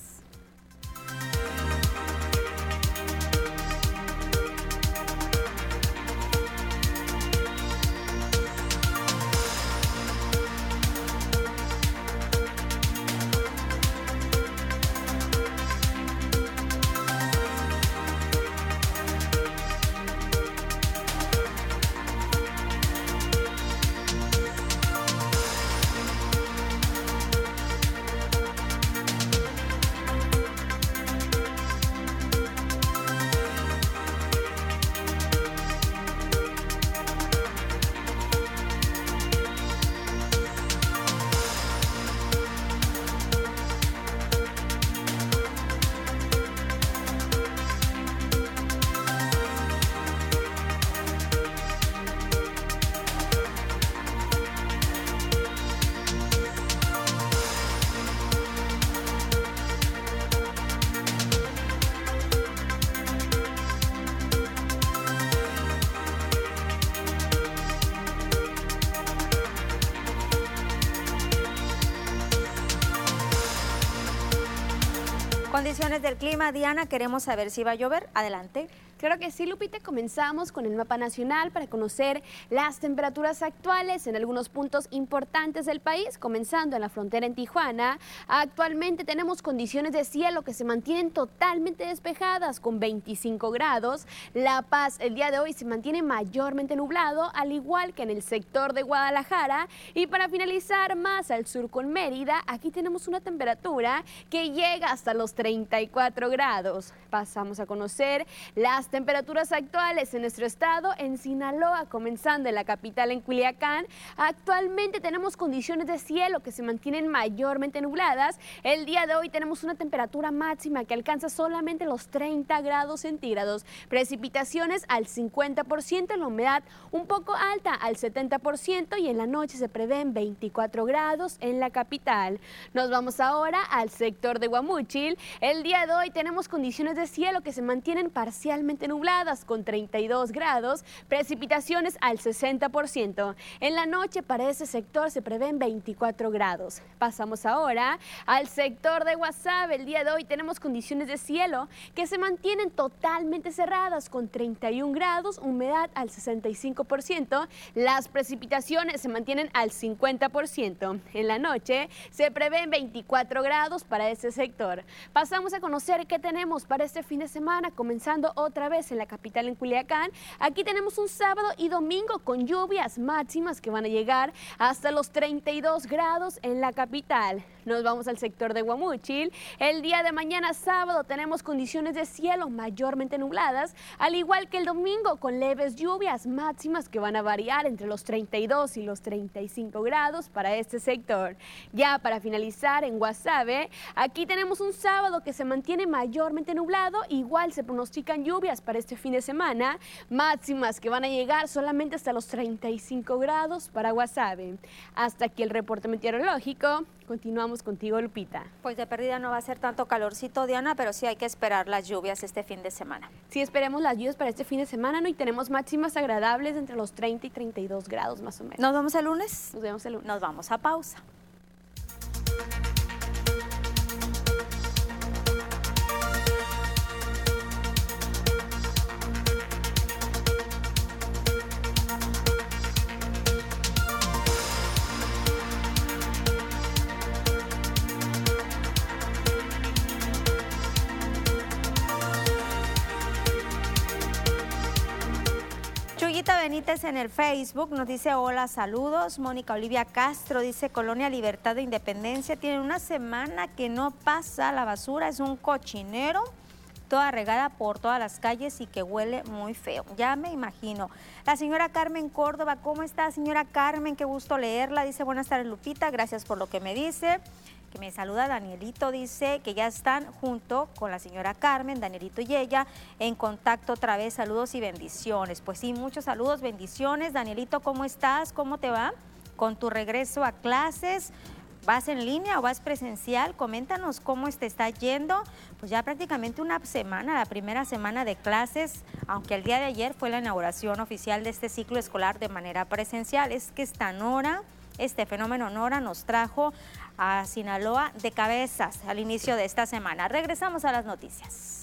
Del clima, Diana, queremos saber si va a llover. Adelante. Claro que sí, Lupita. Comenzamos con el mapa nacional para conocer las temperaturas actuales en algunos puntos importantes del país, comenzando en la frontera en Tijuana. Actualmente tenemos condiciones de cielo que se mantienen totalmente despejadas con 25 grados. La Paz el día de hoy se mantiene mayormente nublado, al igual que en el sector de Guadalajara. Y para finalizar más al sur con Mérida, aquí tenemos una temperatura que llega hasta los 34 grados. Pasamos a conocer las temperaturas actuales en nuestro estado, en Sinaloa, comenzando en la capital en Culiacán. Actualmente tenemos condiciones de cielo que se mantienen mayormente nubladas. El día de hoy tenemos una temperatura máxima que alcanza solamente los 30 grados centígrados. Precipitaciones al 50%, la humedad un poco alta al 70% y en la noche se prevén 24 grados en la capital. Nos vamos ahora al sector de Guamúchil. El día de hoy tenemos condiciones de cielo que se mantienen parcialmente nubladas con 32 grados, precipitaciones al 60%. En la noche para ese sector se prevén 24 grados. Pasamos ahora al sector de WhatsApp. El día de hoy tenemos condiciones de cielo que se mantienen totalmente cerradas con 31 grados, humedad al 65%. Las precipitaciones se mantienen al 50%. En la noche se prevén 24 grados para ese sector. Pasamos a conocer qué tenemos para este fin de semana, comenzando otra vez en la capital en Culiacán. Aquí tenemos un sábado y domingo con lluvias máximas que van a llegar hasta los 32 grados en la capital. Nos vamos al sector de Guamúchil. El día de mañana sábado tenemos condiciones de cielo mayormente nubladas, al igual que el domingo con leves lluvias máximas que van a variar entre los 32 y los 35 grados para este sector. Ya para finalizar en Guasave, aquí tenemos un sábado que se mantiene mayormente nublado, igual se pronostican lluvias para este fin de semana, máximas que van a llegar solamente hasta los 35 grados para Guasave. Hasta aquí el reporte meteorológico. Continuamos contigo, Lupita. Pues de pérdida no va a ser tanto calorcito, Diana, pero sí hay que esperar las lluvias este fin de semana. Sí, esperemos las lluvias para este fin de semana, ¿no? Y tenemos máximas agradables entre los 30 y 32 grados más o menos. ¿Nos vemos el lunes? Nos vemos el lunes. Nos vamos a pausa. Benítez en el Facebook nos dice hola, saludos. Mónica Olivia Castro dice Colonia Libertad de Independencia. Tiene una semana que no pasa la basura, es un cochinero toda regada por todas las calles y que huele muy feo. Ya me imagino. La señora Carmen Córdoba, ¿cómo está señora Carmen? Qué gusto leerla. Dice buenas tardes Lupita, gracias por lo que me dice que me saluda Danielito, dice que ya están junto con la señora Carmen, Danielito y ella, en contacto otra vez. Saludos y bendiciones. Pues sí, muchos saludos, bendiciones. Danielito, ¿cómo estás? ¿Cómo te va con tu regreso a clases? ¿Vas en línea o vas presencial? Coméntanos cómo te está yendo. Pues ya prácticamente una semana, la primera semana de clases, aunque el día de ayer fue la inauguración oficial de este ciclo escolar de manera presencial. Es que esta Nora, este fenómeno Nora nos trajo a Sinaloa de cabezas al inicio de esta semana. Regresamos a las noticias.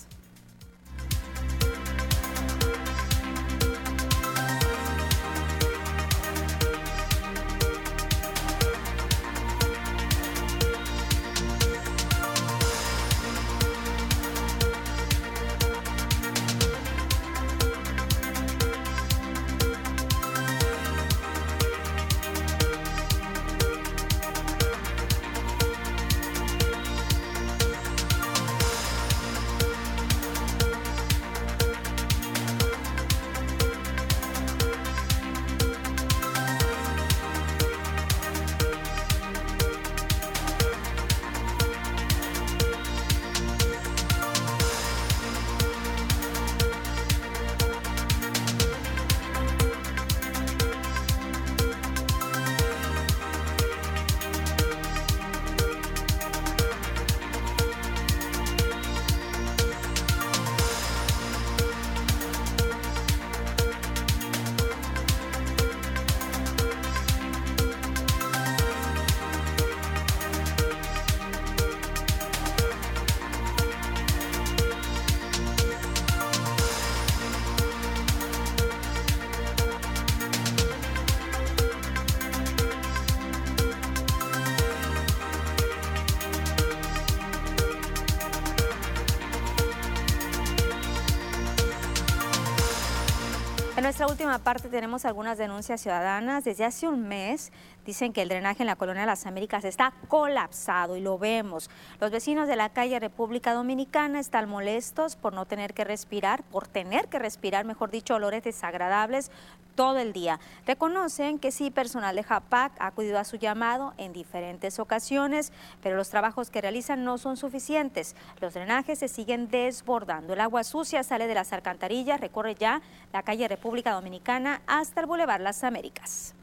En nuestra última parte tenemos algunas denuncias ciudadanas. Desde hace un mes dicen que el drenaje en la colonia de las Américas está colapsado y lo vemos. Los vecinos de la calle República Dominicana están molestos por no tener que respirar, por tener que respirar, mejor dicho, olores desagradables todo el día. Reconocen que sí, personal de JAPAC ha acudido a su llamado en diferentes ocasiones, pero los trabajos que realizan no son suficientes. Los drenajes se siguen desbordando. El agua sucia sale de las alcantarillas, recorre ya la calle República Dominicana hasta el Boulevard Las Américas.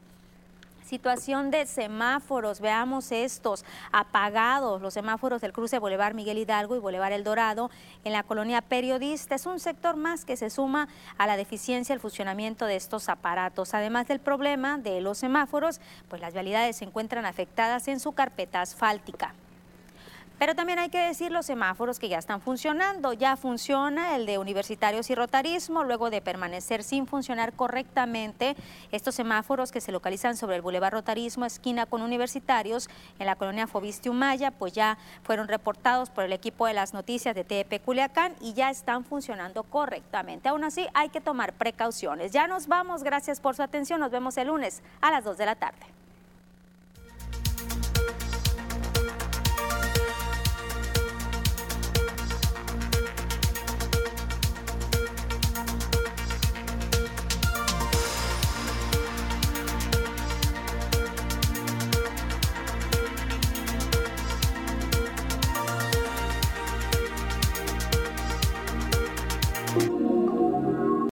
Situación de semáforos, veamos estos apagados, los semáforos del cruce Boulevard Miguel Hidalgo y Boulevard El Dorado en la colonia Periodista. Es un sector más que se suma a la deficiencia el funcionamiento de estos aparatos. Además del problema de los semáforos, pues las vialidades se encuentran afectadas en su carpeta asfáltica. Pero también hay que decir los semáforos que ya están funcionando. Ya funciona el de universitarios y rotarismo, luego de permanecer sin funcionar correctamente. Estos semáforos que se localizan sobre el Boulevard Rotarismo, esquina con universitarios, en la colonia Fobiste Humaya, pues ya fueron reportados por el equipo de las noticias de TEP Culiacán y ya están funcionando correctamente. Aún así, hay que tomar precauciones. Ya nos vamos. Gracias por su atención. Nos vemos el lunes a las 2 de la tarde.